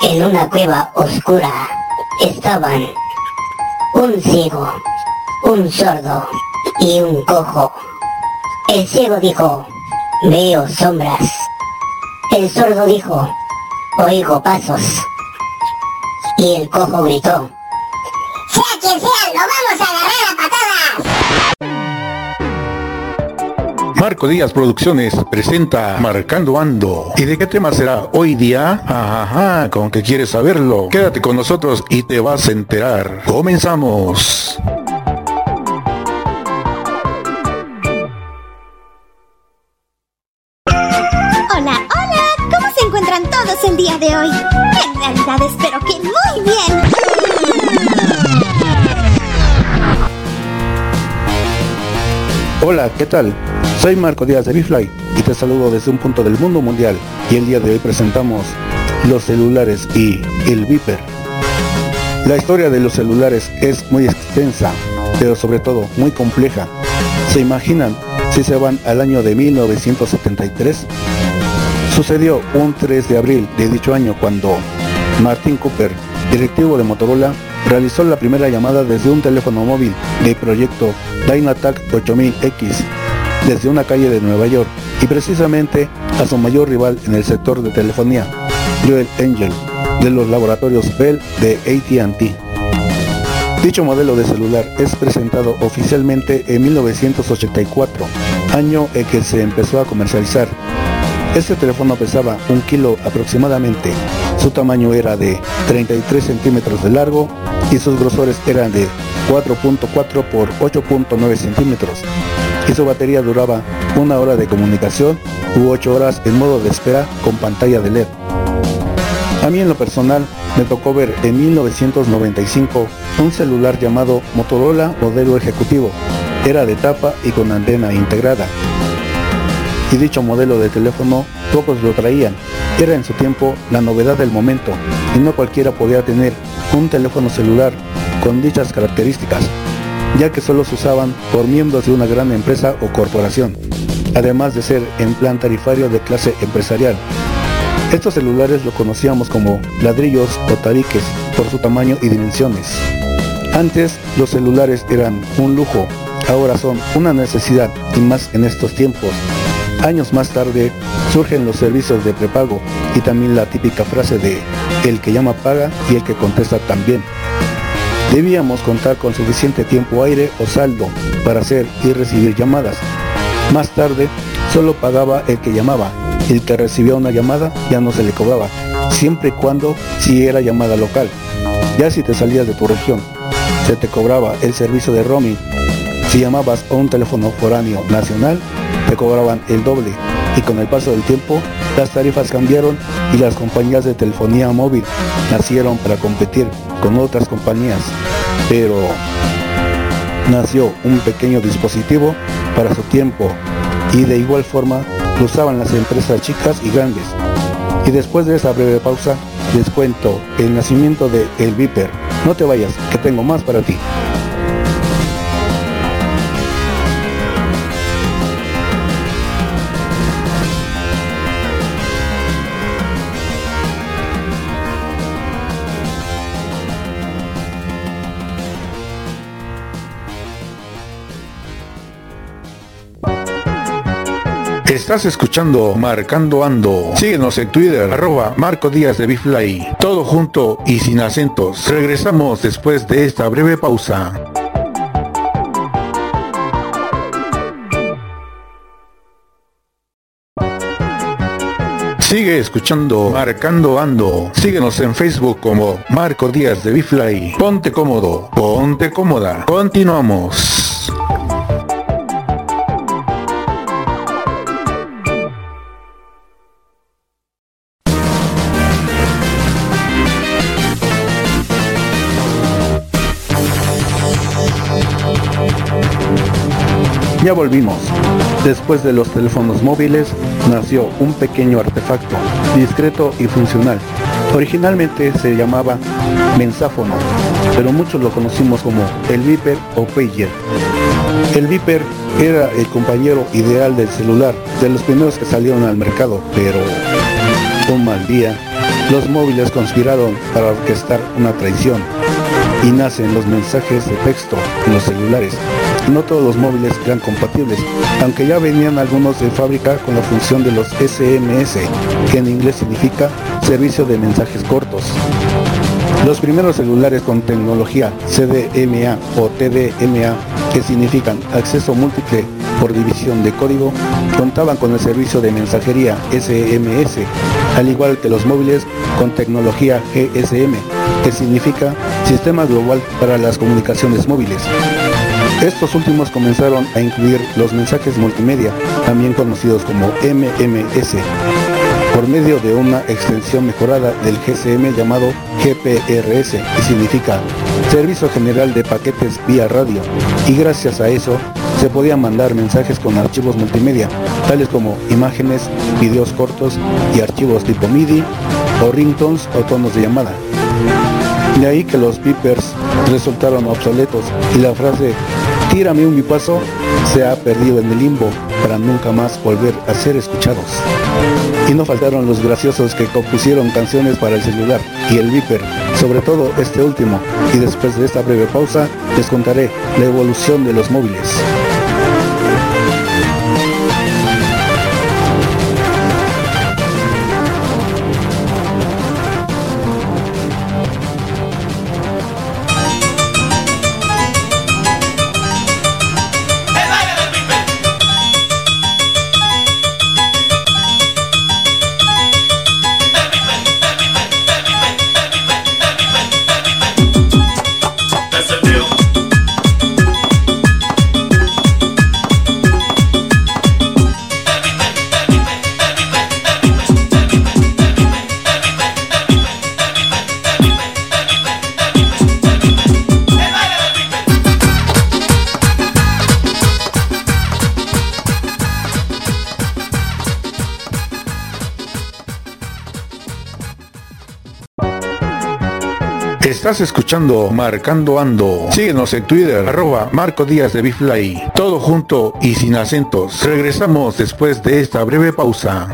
En una cueva oscura estaban un ciego, un sordo y un cojo. El ciego dijo, veo sombras. El sordo dijo, oigo pasos. Y el cojo gritó, sea quien sea, lo vamos a agarrar Marco Díaz Producciones presenta Marcando Ando. ¿Y de qué tema será hoy día? Ajá, con que quieres saberlo. Quédate con nosotros y te vas a enterar. Comenzamos. Hola, hola, ¿cómo se encuentran todos el día de hoy? En realidad espero que muy bien. Hola, ¿qué tal? Soy Marco Díaz de Bifly y te saludo desde un punto del mundo mundial y el día de hoy presentamos los celulares y el Viper. La historia de los celulares es muy extensa, pero sobre todo muy compleja. ¿Se imaginan si se van al año de 1973? Sucedió un 3 de abril de dicho año cuando Martin Cooper, directivo de Motorola, realizó la primera llamada desde un teléfono móvil de proyecto Dynatac 8000X desde una calle de Nueva York y precisamente a su mayor rival en el sector de telefonía, Joel Angel, de los laboratorios Bell de AT&T. Dicho modelo de celular es presentado oficialmente en 1984, año en que se empezó a comercializar. Este teléfono pesaba un kilo aproximadamente, su tamaño era de 33 centímetros de largo y sus grosores eran de 4.4 por 8.9 centímetros y su batería duraba una hora de comunicación u 8 horas en modo de espera con pantalla de LED. A mí en lo personal me tocó ver en 1995 un celular llamado Motorola modelo ejecutivo. Era de tapa y con antena integrada. Y dicho modelo de teléfono pocos lo traían. Era en su tiempo la novedad del momento y no cualquiera podía tener un teléfono celular con dichas características, ya que solo se usaban por miembros de una gran empresa o corporación, además de ser en plan tarifario de clase empresarial. Estos celulares lo conocíamos como ladrillos o tariques por su tamaño y dimensiones. Antes los celulares eran un lujo, ahora son una necesidad y más en estos tiempos. Años más tarde surgen los servicios de prepago y también la típica frase de el que llama paga y el que contesta también. Debíamos contar con suficiente tiempo aire o saldo para hacer y recibir llamadas. Más tarde solo pagaba el que llamaba. El que recibía una llamada ya no se le cobraba, siempre y cuando si era llamada local. Ya si te salías de tu región, se te cobraba el servicio de roaming. Si llamabas a un teléfono foráneo nacional, te cobraban el doble. Y con el paso del tiempo, las tarifas cambiaron y las compañías de telefonía móvil nacieron para competir con otras compañías. Pero nació un pequeño dispositivo para su tiempo y de igual forma lo usaban las empresas chicas y grandes. Y después de esa breve pausa, les cuento el nacimiento de El Viper. No te vayas, que tengo más para ti. Estás escuchando Marcando Ando. Síguenos en Twitter, arroba Marco Díaz de Bifly. Todo junto y sin acentos. Regresamos después de esta breve pausa. Sigue escuchando Marcando Ando. Síguenos en Facebook como Marco Díaz de Bifly. Ponte cómodo, ponte cómoda. Continuamos. Ya volvimos. Después de los teléfonos móviles nació un pequeño artefacto, discreto y funcional. Originalmente se llamaba mensáfono, pero muchos lo conocimos como el Viper o Pager. El Viper era el compañero ideal del celular, de los primeros que salieron al mercado, pero un mal día Los móviles conspiraron para orquestar una traición y nacen los mensajes de texto en los celulares. No todos los móviles eran compatibles, aunque ya venían algunos de fábrica con la función de los SMS, que en inglés significa servicio de mensajes cortos. Los primeros celulares con tecnología CDMA o TDMA, que significan acceso múltiple por división de código, contaban con el servicio de mensajería SMS, al igual que los móviles con tecnología GSM, que significa Sistema Global para las Comunicaciones Móviles. Estos últimos comenzaron a incluir los mensajes multimedia, también conocidos como MMS, por medio de una extensión mejorada del GSM llamado GPRS, que significa Servicio General de Paquetes vía Radio, y gracias a eso se podían mandar mensajes con archivos multimedia, tales como imágenes, videos cortos y archivos tipo MIDI o ringtones o tonos de llamada. De ahí que los beepers resultaron obsoletos y la frase tírame un bipaso se ha perdido en el limbo para nunca más volver a ser escuchados. Y no faltaron los graciosos que compusieron canciones para el celular y el beeper, sobre todo este último, y después de esta breve pausa les contaré la evolución de los móviles. Estás escuchando Marcando Ando. Síguenos en Twitter, arroba Marco Díaz de Bifly. Todo junto y sin acentos. Regresamos después de esta breve pausa.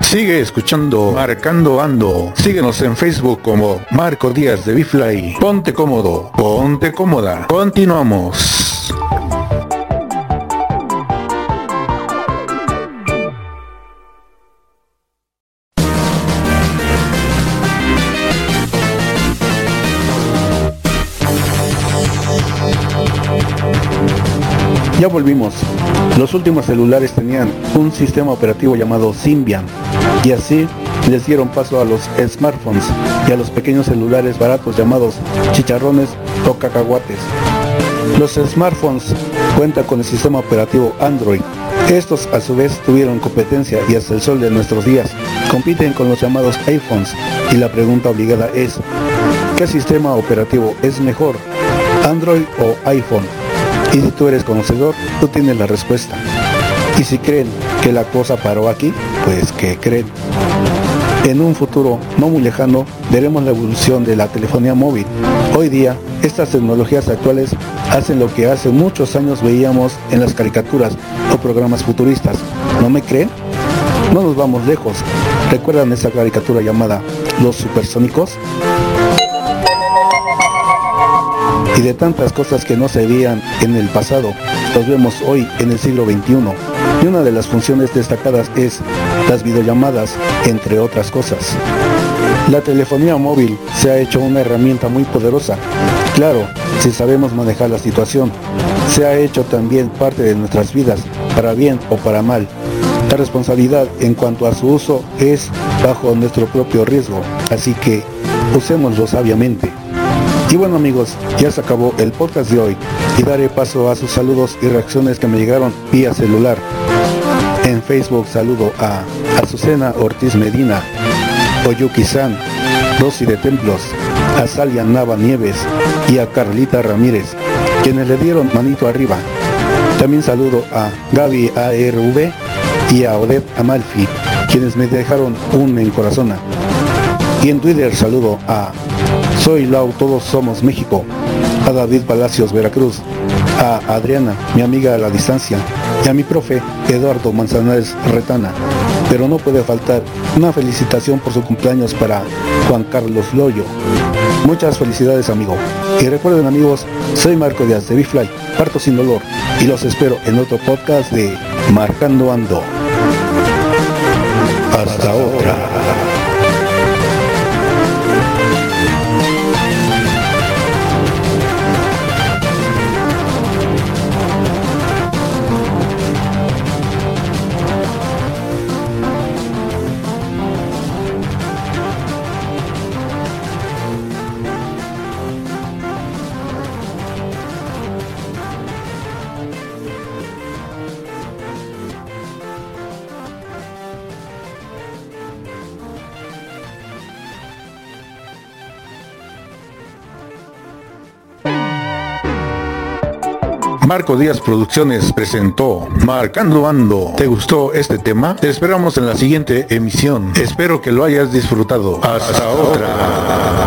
Sigue escuchando Marcando Ando. Síguenos en Facebook como Marco Díaz de Bifly. Ponte cómodo, ponte cómoda. Continuamos. Ya volvimos. Los últimos celulares tenían un sistema operativo llamado Symbian y así les dieron paso a los smartphones y a los pequeños celulares baratos llamados chicharrones o cacahuates. Los smartphones cuentan con el sistema operativo Android. Estos a su vez tuvieron competencia y hasta el sol de nuestros días compiten con los llamados iPhones y la pregunta obligada es, ¿qué sistema operativo es mejor? ¿Android o iPhone? Y si tú eres conocedor, tú tienes la respuesta. Y si creen que la cosa paró aquí, pues que creen. En un futuro no muy lejano veremos la evolución de la telefonía móvil. Hoy día, estas tecnologías actuales hacen lo que hace muchos años veíamos en las caricaturas o programas futuristas. ¿No me creen? No nos vamos lejos. ¿Recuerdan esa caricatura llamada Los Supersónicos? Y de tantas cosas que no se veían en el pasado, los vemos hoy en el siglo XXI. Y una de las funciones destacadas es las videollamadas, entre otras cosas. La telefonía móvil se ha hecho una herramienta muy poderosa. Claro, si sabemos manejar la situación, se ha hecho también parte de nuestras vidas, para bien o para mal. La responsabilidad en cuanto a su uso es bajo nuestro propio riesgo, así que usémoslo sabiamente. Y bueno amigos, ya se acabó el podcast de hoy y daré paso a sus saludos y reacciones que me llegaron vía celular. En Facebook saludo a Azucena Ortiz Medina, Oyuki San, Rosy de Templos, a Salia Nava Nieves y a Carlita Ramírez, quienes le dieron manito arriba. También saludo a Gaby ARV y a Odette Amalfi, quienes me dejaron un en corazón. Y en Twitter saludo a soy Lau, todos somos México. A David Palacios, Veracruz. a Adriana, mi amiga a la distancia, y a mi profe Eduardo Manzanares Retana. Pero no puede faltar una felicitación por su cumpleaños para Juan Carlos Loyo. Muchas felicidades amigo. Y recuerden amigos, soy Marco Díaz de Bifly, parto sin dolor, y los espero en otro podcast de Marcando Ando. Hasta otra. Marco Díaz Producciones presentó Marcando Ando. ¿Te gustó este tema? Te esperamos en la siguiente emisión. Espero que lo hayas disfrutado. Hasta otra.